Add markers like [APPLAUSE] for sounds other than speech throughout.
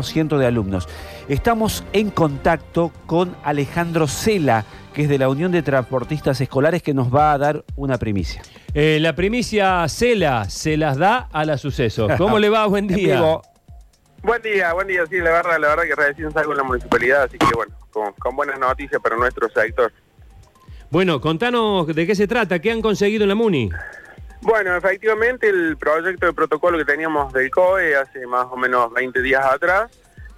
de alumnos. Estamos en contacto con Alejandro Cela, que es de la Unión de Transportistas Escolares, que nos va a dar una primicia. Eh, la primicia Cela se las da a la suceso. ¿Cómo le va? Buen [LAUGHS] día. Buen día, buen día. Sí, la verdad, la verdad que recién salgo en la municipalidad, así que bueno, con, con buenas noticias para nuestro sector. Bueno, contanos de qué se trata, qué han conseguido en la MUNI. Bueno, efectivamente el proyecto de protocolo que teníamos del COE hace más o menos 20 días atrás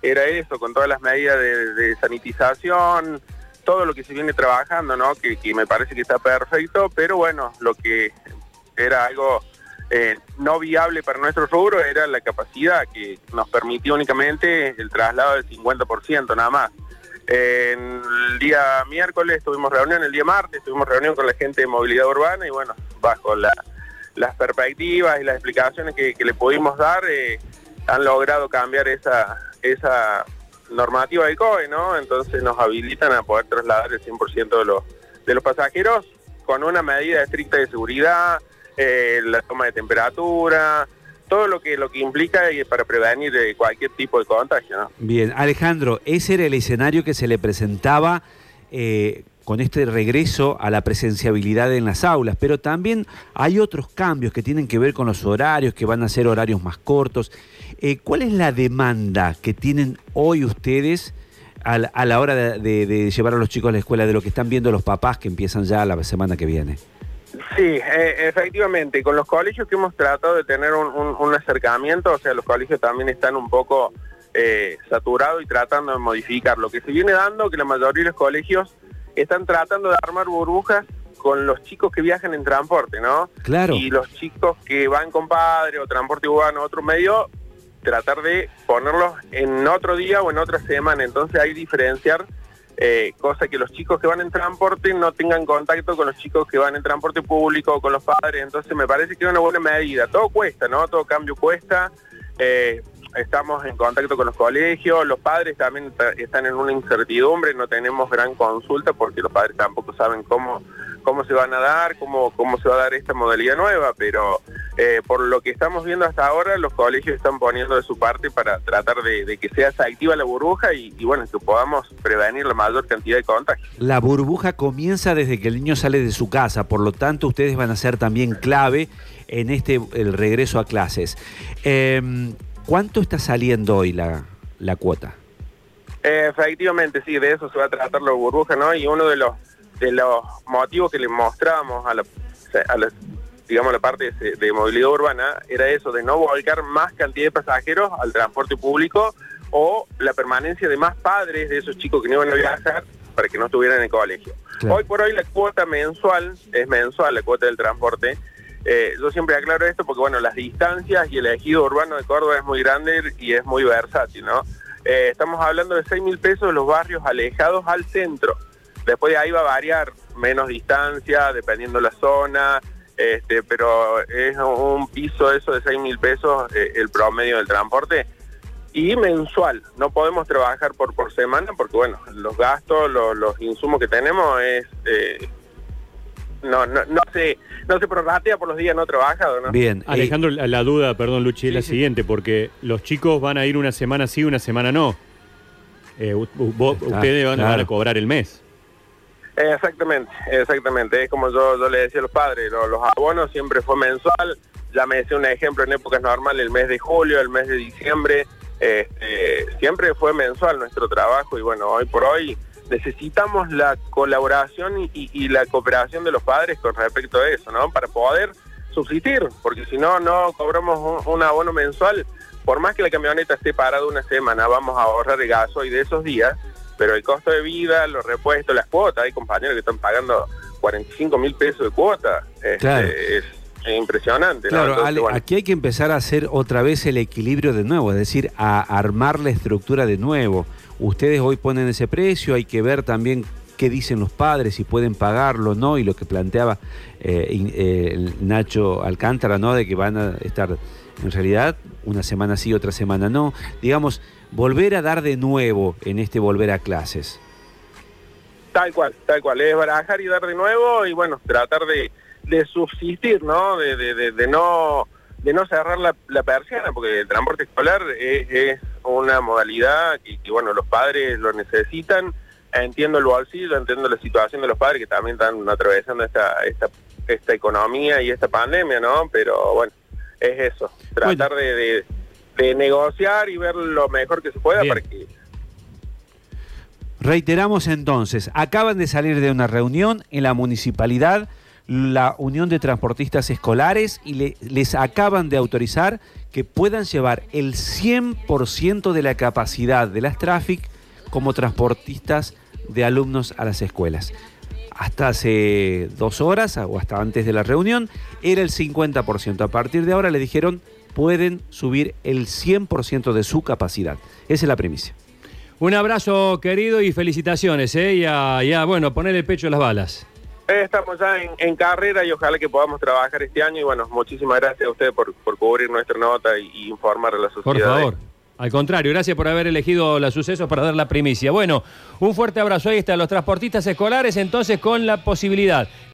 era eso, con todas las medidas de, sanitización, todo lo que se viene trabajando, ¿no? Que, me parece que está perfecto, pero bueno, lo que era algo eh, no viable para nuestro rubro era la capacidad que nos permitía únicamente el traslado del 50% nada más. el día miércoles tuvimos reunión, el día martes tuvimos reunión con la gente de movilidad urbana y bueno, bajo la las perspectivas y las explicaciones que, le pudimos dar eh, han logrado cambiar esa, esa normativa del COE, ¿no? Entonces nos habilitan a poder trasladar el 100% de los, de los pasajeros con una medida estricta de seguridad, eh, la toma de temperatura, todo lo que lo que implica para prevenir eh, cualquier tipo de contagio. Bien, Alejandro, ese era el escenario que se le presentaba con este regreso a la presenciabilidad en las aulas, pero también hay otros cambios que tienen que ver con los horarios, que van a ser horarios más cortos. Eh, ¿Cuál es la demanda que tienen hoy ustedes a la, hora de, llevar a los chicos a la escuela, de lo que están viendo los papás que empiezan ya la semana que viene? Sí, eh, efectivamente, con los colegios que hemos tratado de tener un, acercamiento, o sea, los colegios también están un poco eh, saturados y tratando de modificar. Lo que se viene dando, que la mayoría de los colegios están tratando de armar burbujas con los chicos que viajan en transporte, ¿no? Claro. Y los chicos que van con padre o transporte urbano, otro medio, tratar de ponerlos en otro día o en otra semana. Entonces hay diferenciar, eh, cosa que los chicos que van en transporte no tengan contacto con los chicos que van en transporte público o con los padres. Entonces me parece que es una buena medida. Todo cuesta, ¿no? Todo cambio cuesta. Eh, estamos en contacto con los colegios, los padres también están en una incertidumbre, no tenemos gran consulta porque los padres tampoco saben cómo, cómo se van a dar, cómo, cómo se va a dar esta modalidad nueva, pero eh, por lo que estamos viendo hasta ahora, los colegios están poniendo de su parte para tratar de, que sea activa la burbuja y, bueno, que podamos prevenir la mayor cantidad de contagios. La burbuja comienza desde que el niño sale de su casa, por lo tanto ustedes van a ser también clave en este el regreso a clases. Em, ¿Cuánto está saliendo hoy la, la cuota? efectivamente, sí, de eso se va a tratar la burbuja, ¿no? Y uno de los de los motivos que le mostramos a la, digamos, la parte de, movilidad urbana era eso, de no volcar más cantidad de pasajeros al transporte público o la permanencia de más padres de esos chicos que no iban a viajar para que no estuvieran en el colegio. Hoy por hoy la cuota mensual, es mensual la cuota del transporte, eh, yo siempre aclaro esto porque, bueno, las distancias y el ejido urbano de Córdoba es muy grande y es muy versátil, ¿no? Eh, estamos hablando de 6 mil pesos los barrios alejados al centro. Después de ahí va a variar menos distancia, dependiendo la zona, este, pero es un piso eso de 6 mil pesos eh, el promedio del transporte y mensual. No podemos trabajar por, por semana porque, bueno, los gastos, los, insumos que tenemos es no, no, no se, no se prorratea por los días no trabajado, ¿no? Bien. Alejandro, la, duda, perdón, Luchi, es la siguiente, porque los chicos van a ir una semana sí, una semana no. Eh, ustedes van, a cobrar el mes. Exactamente, exactamente. Es como yo, yo le decía a los padres, los, los abonos siempre fue mensual. Ya me decía un ejemplo en épocas normales, el mes de julio, el mes de diciembre. Este, siempre fue mensual nuestro trabajo y bueno, hoy por hoy necesitamos la colaboración y, la cooperación de los padres con respecto a eso, ¿no? Para poder subsistir, porque si no, no cobramos un, abono mensual, por más que la camioneta esté parada una semana, vamos a ahorrar el gaso y de esos días, pero el costo de vida, los repuestos, las cuotas, hay compañeros que están pagando 45 mil pesos de cuota, este, es, impresionante. Claro, aquí hay que empezar a hacer otra vez el equilibrio de nuevo, es decir, a armar la estructura de nuevo. Ustedes hoy ponen ese precio, hay que ver también qué dicen los padres, si pueden pagarlo o no, y lo que planteaba eh, eh, Nacho Alcántara, ¿no? De que van a estar en realidad una semana sí, otra semana no. Digamos, volver a dar de nuevo en este volver a clases. Tal cual, tal cual, es barajar y dar de nuevo y bueno, tratar de, subsistir, ¿no? De, no de no cerrar la, persiana, porque el transporte escolar es una modalidad que, bueno, los padres lo necesitan. Entiendo el bolsillo, entiendo la situación de los padres que también están atravesando esta, esta, esta economía y esta pandemia, ¿no? Pero bueno, es eso, tratar de, de, negociar y ver lo mejor que se pueda para que... Reiteramos entonces, acaban de salir de una reunión en la municipalidad la Unión de Transportistas Escolares y les acaban de autorizar que puedan llevar el 100% de la capacidad de las Traffic como transportistas de alumnos a las escuelas. Hasta hace dos horas o hasta antes de la reunión era el 50%. A partir de ahora le dijeron pueden subir el 100% de su capacidad. Esa es la primicia. Un abrazo querido y felicitaciones. ¿eh? Ya, ya, bueno, poner el pecho a las balas. Estamos ya en, carrera y ojalá que podamos trabajar este año y bueno, muchísimas gracias a ustedes por, cubrir nuestra nota y, informar a la sociedad. Por favor. Al contrario, gracias por haber elegido los sucesos para dar la primicia. Bueno, un fuerte abrazo. Ahí están los transportistas escolares, entonces con la posibilidad